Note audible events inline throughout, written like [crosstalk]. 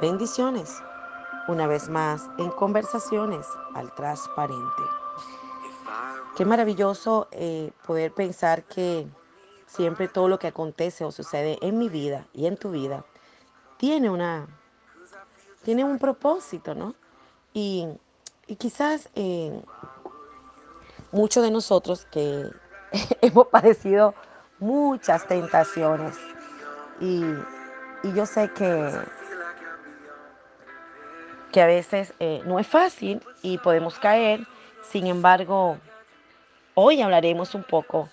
Bendiciones. Una vez más en conversaciones al transparente. Qué maravilloso eh, poder pensar que siempre todo lo que acontece o sucede en mi vida y en tu vida tiene una tiene un propósito, ¿no? Y, quizás eh, muchos de nosotros que [laughs] hemos padecido muchas tentaciones y, y yo sé que que a veces eh, no es fácil y podemos caer. Sin embargo, hoy hablaremos un poco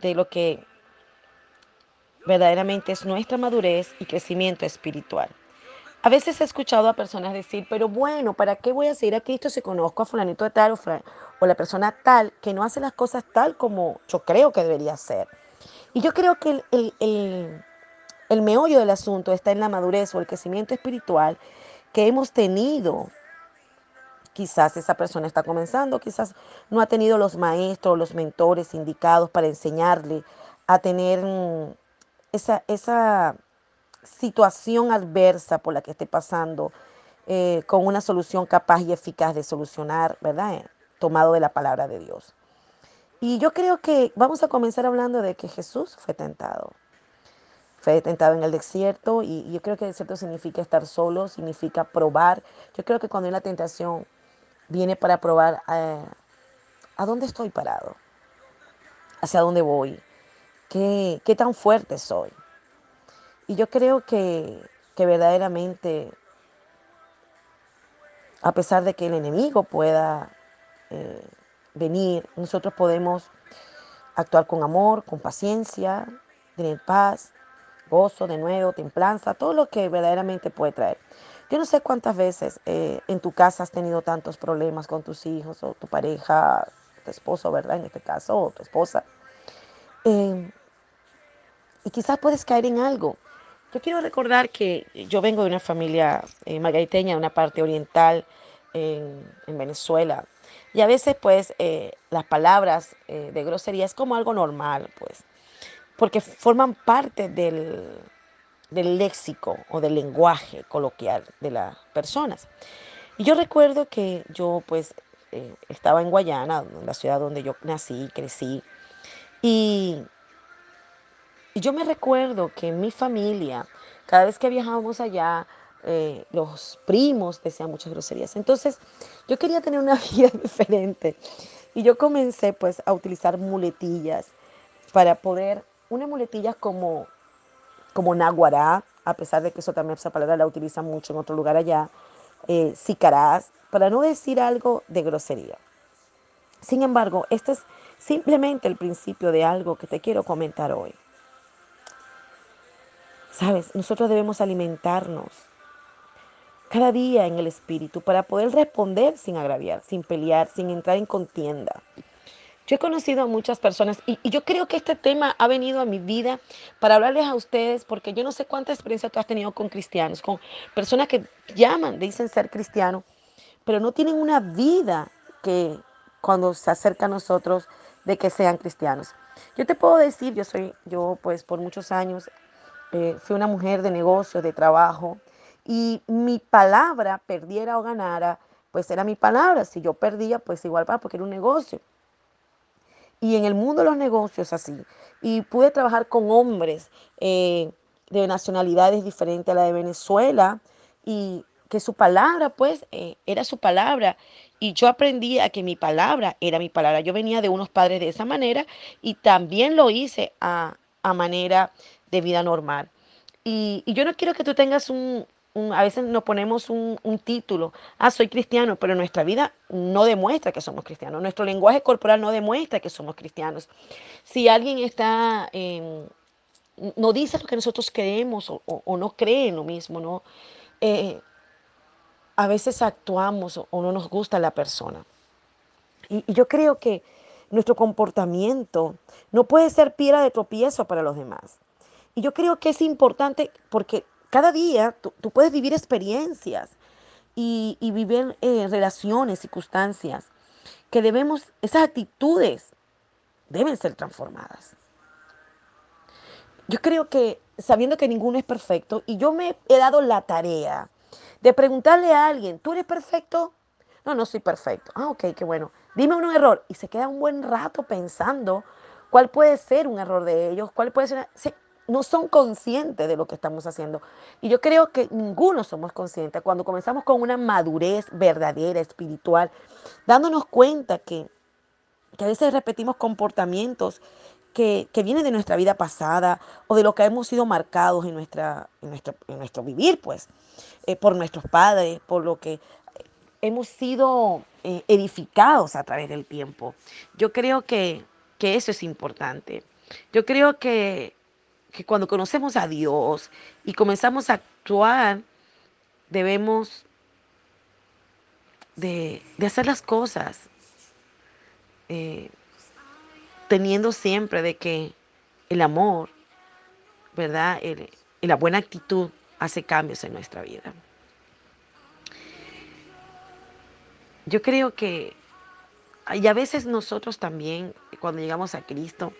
de lo que verdaderamente es nuestra madurez y crecimiento espiritual. A veces he escuchado a personas decir, pero bueno, ¿para qué voy a seguir a Cristo si conozco a fulanito de tal o, la persona tal que no hace las cosas tal como yo creo que debería ser? Y yo creo que el, el, el meollo del asunto está en la madurez o el crecimiento espiritual que hemos tenido. Quizás esa persona está comenzando, quizás no ha tenido los maestros, los mentores indicados para enseñarle a tener mm, esa, esa situación adversa por la que esté pasando eh, con una solución capaz y eficaz de solucionar, ¿verdad? Eh, tomado de la palabra de Dios. Y yo creo que vamos a comenzar hablando de que Jesús fue tentado. Fue tentado en el desierto y yo creo que el desierto significa estar solo, significa probar. Yo creo que cuando hay la tentación viene para probar eh, a dónde estoy parado, hacia dónde voy, qué, qué tan fuerte soy. Y yo creo que, que verdaderamente, a pesar de que el enemigo pueda eh, venir, nosotros podemos actuar con amor, con paciencia, tener paz, gozo, de nuevo, templanza, todo lo que verdaderamente puede traer. Yo no sé cuántas veces eh, en tu casa has tenido tantos problemas con tus hijos o tu pareja, tu esposo, ¿verdad? En este caso, o tu esposa. Eh, y quizás puedes caer en algo. Yo quiero recordar que yo vengo de una familia eh, magaiteña, de una parte oriental en, en Venezuela. Y a veces, pues, las palabras de grosería es como algo normal, pues porque forman parte del, léxico o del lenguaje coloquial de las personas. Y yo recuerdo que yo pues eh, estaba en Guayana, la ciudad donde yo nací, crecí, y, y, yo me recuerdo que en mi familia, cada vez que viajábamos allá, eh, los primos decían muchas groserías. Entonces yo quería tener una [laughs] vida diferente y yo comencé pues a utilizar muletillas para poder una muletilla como, como náguara, a pesar de que eso también esa palabra la utiliza mucho en otro lugar allá, eh, sicarás, para no decir algo de grosería. Sin embargo, este es simplemente el principio de algo que te quiero comentar hoy. Sabes, nosotros debemos alimentarnos cada día en el espíritu para poder responder sin agraviar, sin pelear, sin entrar en contienda. Yo he conocido a muchas personas y, yo creo que este tema ha venido a mi vida para hablarles a ustedes porque yo no sé cuánta experiencia tú has tenido con cristianos, con personas que llaman, dicen ser cristianos, pero no tienen una vida que cuando se acerca a nosotros de que sean cristianos. Yo te puedo decir, yo soy, yo pues por muchos años eh, fui una mujer de negocio, de trabajo, y mi palabra, perdiera o ganara, pues era mi palabra. Si yo perdía, pues igual para, porque era un negocio y en el mundo de los negocios así. Y pude trabajar con hombres eh, de nacionalidades diferentes a la de Venezuela y que su palabra pues eh, era su palabra y yo aprendí a que mi palabra era mi palabra. Yo venía de unos padres de esa manera y también lo hice a, manera de vida normal. y, yo no quiero que tú tengas un, a veces nos ponemos un, título, ah, soy cristiano, pero nuestra vida no demuestra que somos cristianos, nuestro lenguaje corporal no demuestra que somos cristianos. Si alguien está, no dice lo que nosotros creemos o, no cree en lo mismo, ¿no? Eh, a veces actuamos o, no nos gusta la persona. Y, y yo creo que nuestro comportamiento no puede ser piedra de tropiezo para los demás. Y yo creo que es importante porque cada día tú, puedes vivir experiencias y, vivir eh, relaciones, circunstancias, que debemos, esas actitudes deben ser transformadas. Yo creo que sabiendo que ninguno es perfecto, y yo me he dado la tarea de preguntarle a alguien, ¿tú eres perfecto? No, no soy perfecto. Ah, ok, qué bueno. Dime un error. Y se queda un buen rato pensando cuál puede ser un error de ellos, cuál puede ser... no son conscientes de lo que estamos haciendo. Y yo creo que ninguno somos conscientes. Cuando comenzamos con una madurez verdadera, espiritual, dándonos cuenta que, que a veces repetimos comportamientos que, vienen de nuestra vida pasada o de lo que hemos sido marcados en, nuestra, en, nuestro, en nuestro vivir, pues, eh, por nuestros padres, por lo que hemos sido eh, edificados a través del tiempo. Yo creo que, eso es importante. Yo creo que, cuando conocemos a Dios y comenzamos a actuar, debemos de, hacer las cosas eh, teniendo siempre de que el amor, ¿verdad? y la buena actitud hace cambios en nuestra vida. Yo creo que, y a veces nosotros también, cuando llegamos a Cristo,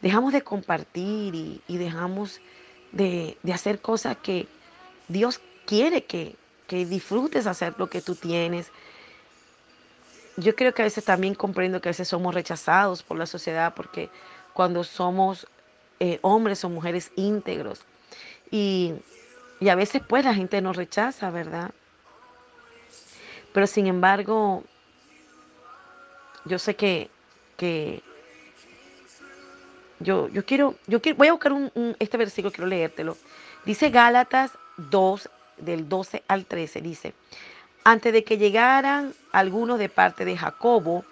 dejamos de compartir y, dejamos de, hacer cosas que Dios quiere que, que disfrutes hacer lo que tú tienes. Yo creo que a veces también comprendo que a veces somos rechazados por la sociedad porque cuando somos eh, hombres o mujeres íntegros y, y a veces pues la gente nos rechaza, ¿verdad? Pero sin embargo, yo sé que, yo, yo, quiero, yo quiero, voy a buscar un, este versículo, quiero leértelo. Dice Gálatas 2, del 12 al 13, dice, antes de que llegaran algunos de parte de Jacobo,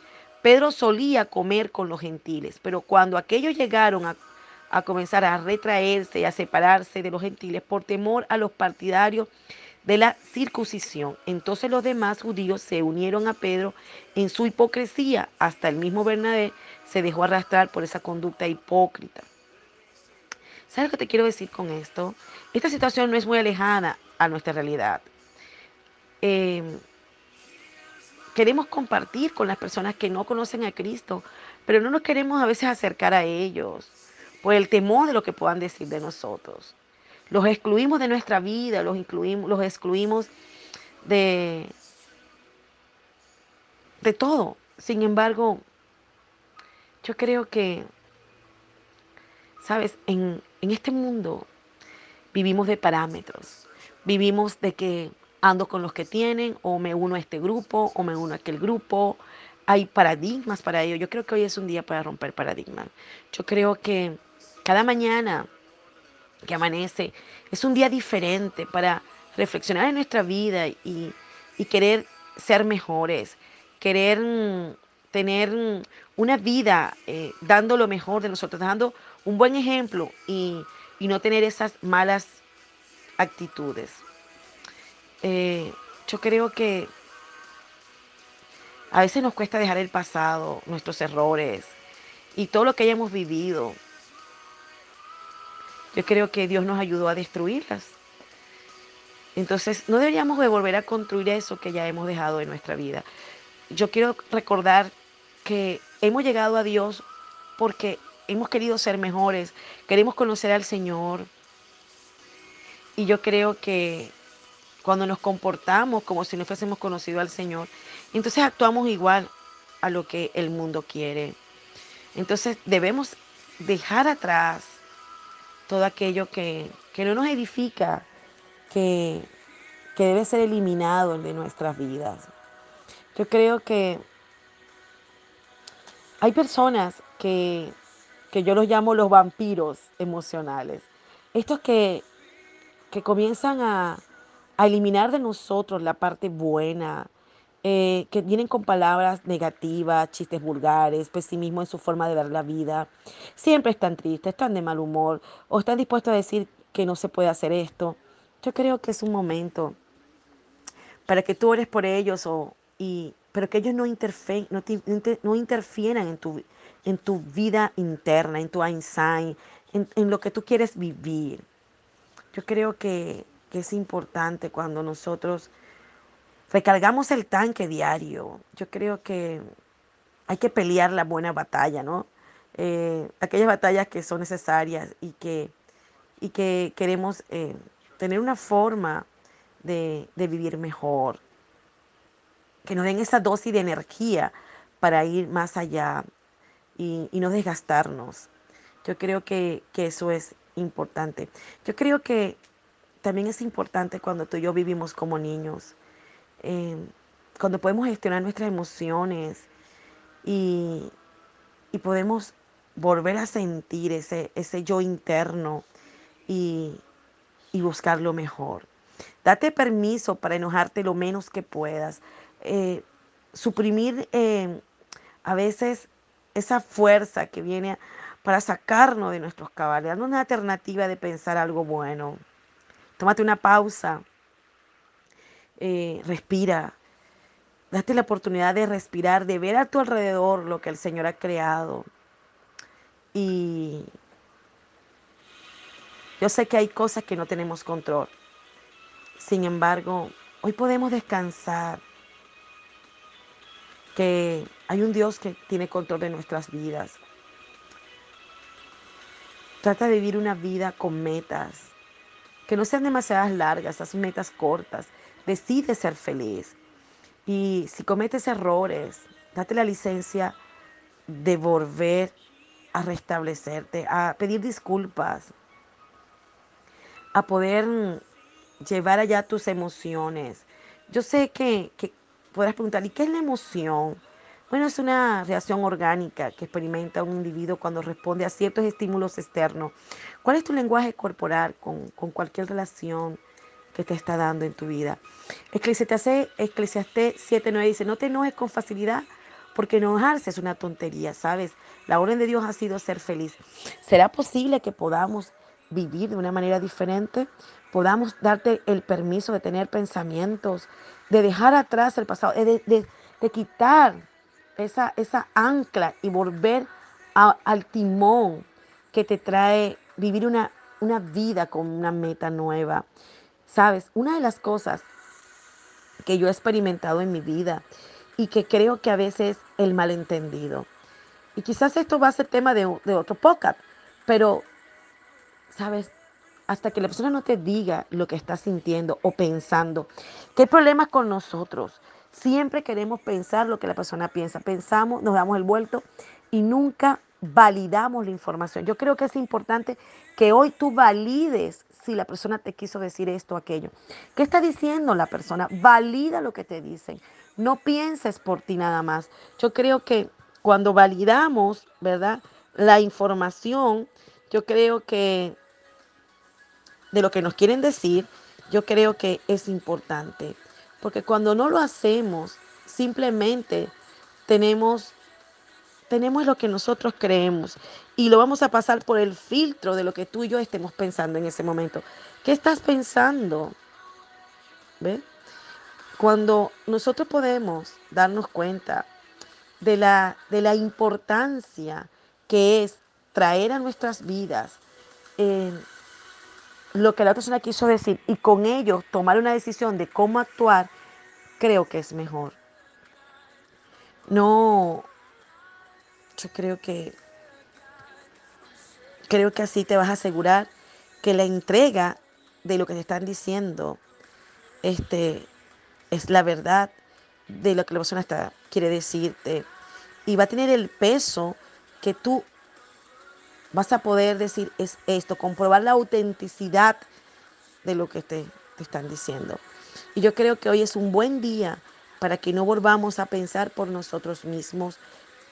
Pedro solía comer con los gentiles, pero cuando aquellos llegaron a, a comenzar a retraerse y a separarse de los gentiles por temor a los partidarios de la circuncisión. Entonces los demás judíos se unieron a Pedro en su hipocresía. Hasta el mismo Bernabé se dejó arrastrar por esa conducta hipócrita. ¿Sabes lo que te quiero decir con esto? Esta situación no es muy alejada a nuestra realidad. Em, queremos compartir con las personas que no conocen a Cristo, pero no nos queremos a veces acercar a ellos por el temor de lo que puedan decir de nosotros. Los excluimos de nuestra vida, los, incluimos, los excluimos de, de todo. Sin embargo, yo creo que, sabes, en, en este mundo vivimos de parámetros. Vivimos de que ando con los que tienen, o me uno a este grupo, o me uno a aquel grupo. Hay paradigmas para ello. Yo creo que hoy es un día para romper paradigmas. Yo creo que cada mañana que amanece. Es un día diferente para reflexionar en nuestra vida y, querer ser mejores, querer tener una vida eh, dando lo mejor de nosotros, dando un buen ejemplo y, no tener esas malas actitudes. Eh, yo creo que a veces nos cuesta dejar el pasado, nuestros errores y todo lo que hayamos vivido yo creo que Dios nos ayudó a destruirlas. Entonces, no deberíamos de volver a construir eso que ya hemos dejado en nuestra vida. Yo quiero recordar que hemos llegado a Dios porque hemos querido ser mejores, queremos conocer al Señor. Y yo creo que cuando nos comportamos como si no fuésemos conocido al Señor, entonces actuamos igual a lo que el mundo quiere. Entonces debemos dejar atrás todo aquello que, no nos edifica, que, debe ser eliminado de nuestras vidas. Yo creo que hay personas que, yo los llamo los vampiros emocionales. Estos que, que comienzan a, a eliminar de nosotros la parte buena, eh, que vienen con palabras negativas, chistes vulgares, pesimismo en su forma de ver la vida. Siempre están tristes, están de mal humor o están dispuestos a decir que no se puede hacer esto. Yo creo que es un momento para que tú ores por ellos, o, y, pero que ellos no, no, interfieran en tu, en tu vida interna, en tu Einstein, en, en lo que tú quieres vivir. Yo creo que, que es importante cuando nosotros recargamos el tanque diario. Yo creo que hay que pelear la buena batalla, ¿no? Eh, aquellas batallas que son necesarias y que, y que queremos eh, tener una forma de, vivir mejor, que nos den esa dosis de energía para ir más allá y, no desgastarnos. Yo creo que, eso es importante. Yo creo que también es importante cuando tú y yo vivimos como niños, eh, cuando podemos gestionar nuestras emociones y, podemos volver a sentir ese, ese yo interno y, y buscar lo mejor. Date permiso para enojarte lo menos que puedas. Eh, suprimir eh, a veces esa fuerza que viene para sacarnos de nuestros cabales, darnos una alternativa de pensar algo bueno. Tómate una pausa, eh, respira, date la oportunidad de respirar, de ver a tu alrededor lo que el Señor ha creado. Y yo sé que hay cosas que no tenemos control. Sin embargo, hoy podemos descansar que hay un Dios que tiene control de nuestras vidas. Trata de vivir una vida con metas, que no sean demasiadas largas, esas metas cortas. Decide ser feliz. Y si cometes errores, date la licencia de volver a restablecerte, a pedir disculpas, a poder llevar allá tus emociones. Yo sé que, que podrás preguntar, ¿y qué es la emoción? Bueno, es una reacción orgánica que experimenta un individuo cuando responde a ciertos estímulos externos. ¿Cuál es tu lenguaje corporal con, con cualquier relación que te está dando en tu vida? Eclesiastés 7.9 dice, no te enojes con facilidad porque enojarse es una tontería, ¿sabes? La orden de Dios ha sido ser feliz. ¿Será posible que podamos vivir de una manera diferente? podamos darte el permiso de tener pensamientos, de dejar atrás el pasado, de, quitar esa, esa, ancla y volver al timón que te trae vivir una, una vida con una meta nueva. Sabes, una de las cosas que yo he experimentado en mi vida y que creo que a veces el malentendido, y quizás esto va a ser tema de, de otro podcast, pero, sabes, hasta que la persona no te diga lo que está sintiendo o pensando. ¿Qué problemas con nosotros? Siempre queremos pensar lo que la persona piensa. Pensamos, nos damos el vuelto y nunca validamos la información. Yo creo que es importante que hoy tú valides si la persona te quiso decir esto o aquello. ¿Qué está diciendo la persona? Valida lo que te dicen. No pienses por ti nada más. Yo creo que cuando validamos, ¿verdad? La información, yo creo que de lo que nos quieren decir, yo creo que es importante. Porque cuando no lo hacemos, simplemente tenemos, tenemos lo que nosotros creemos y lo vamos a pasar por el filtro de lo que tú y yo estemos pensando en ese momento. ¿Qué estás pensando? ¿Ve? Cuando nosotros podemos darnos cuenta de la, de la importancia que es traer a nuestras vidas eh, lo que la persona quiso decir y con ello tomar una decisión de cómo actuar, creo que es mejor. No, yo creo que, creo que así te vas a asegurar que la entrega de lo que te están diciendo este, es la verdad de lo que la persona está, quiere decirte y va a tener el peso que tú vas a poder decir es esto, comprobar la autenticidad de lo que te, te están diciendo. Y yo creo que hoy es un buen día para que no volvamos a pensar por nosotros mismos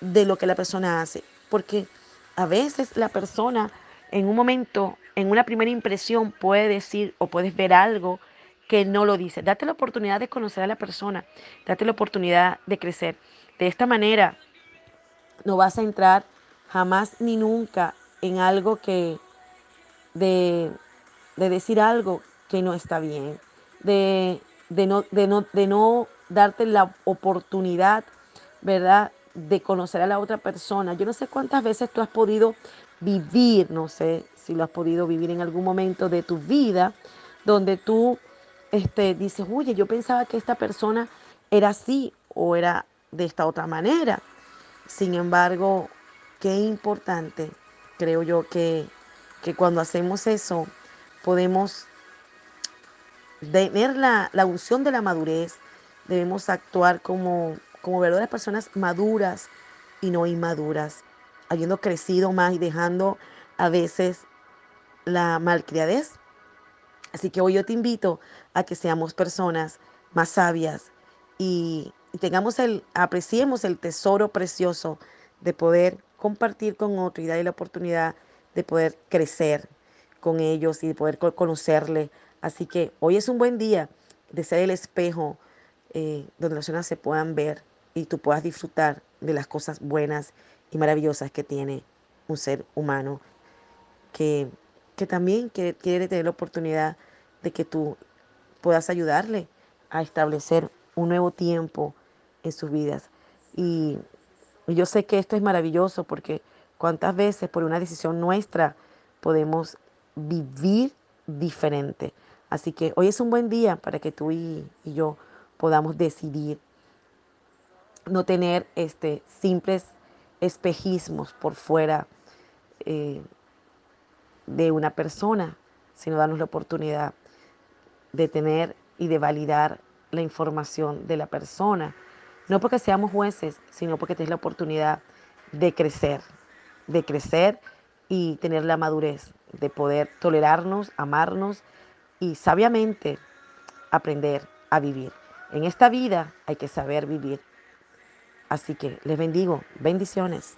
de lo que la persona hace, porque a veces la persona en un momento, en una primera impresión puede decir o puedes ver algo que no lo dice. Date la oportunidad de conocer a la persona, date la oportunidad de crecer. De esta manera no vas a entrar jamás ni nunca en algo que, de, decir algo que no está bien, de, no, de, no, de no darte la oportunidad, ¿verdad? De conocer a la otra persona. Yo no sé cuántas veces tú has podido vivir, no sé si lo has podido vivir en algún momento de tu vida, donde tú este, dices, oye, yo pensaba que esta persona era así o era de esta otra manera. Sin embargo, qué importante creo yo que, cuando hacemos eso podemos tener la, la unción de la madurez, debemos actuar como, como verdaderas personas maduras y no inmaduras, habiendo crecido más y dejando a veces la malcriadez. Así que hoy yo te invito a que seamos personas más sabias y, y tengamos el, apreciemos el tesoro precioso de poder compartir con otro y darle la oportunidad de poder crecer con ellos y de poder conocerle. Así que hoy es un buen día de ser el espejo eh, donde las personas se puedan ver y tú puedas disfrutar de las cosas buenas y maravillosas que tiene un ser humano que, que también quiere, quiere tener la oportunidad de que tú puedas ayudarle a establecer un nuevo tiempo en sus vidas. Y yo sé que esto es maravilloso porque cuántas veces por una decisión nuestra podemos vivir diferente. Así que hoy es un buen día para que tú y, y yo podamos decidir no tener este, simples espejismos por fuera eh, de una persona, sino darnos la oportunidad de tener y de validar la información de la persona no porque seamos jueces, sino porque tienes la oportunidad de crecer, de crecer y tener la madurez de poder tolerarnos, amarnos y sabiamente aprender a vivir. En esta vida hay que saber vivir. Así que les bendigo. Bendiciones.